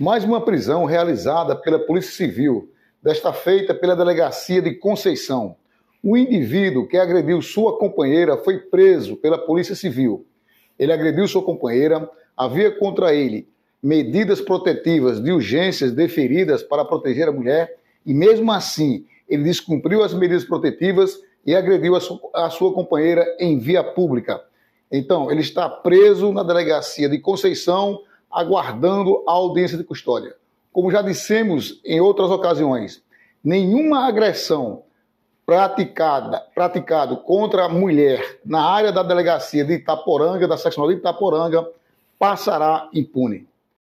Mais uma prisão realizada pela Polícia Civil, desta feita pela Delegacia de Conceição. O indivíduo que agrediu sua companheira foi preso pela Polícia Civil. Ele agrediu sua companheira, havia contra ele medidas protetivas de urgências deferidas para proteger a mulher e, mesmo assim, ele descumpriu as medidas protetivas e agrediu a a sua companheira em via pública. Então, ele está preso na delegacia de Conceição aguardando a audiência de custódia. Como já dissemos em outras ocasiões, nenhuma agressão praticada praticado contra a mulher na área da delegacia de Itaporanga, da seccional de Itaporanga, passará impune.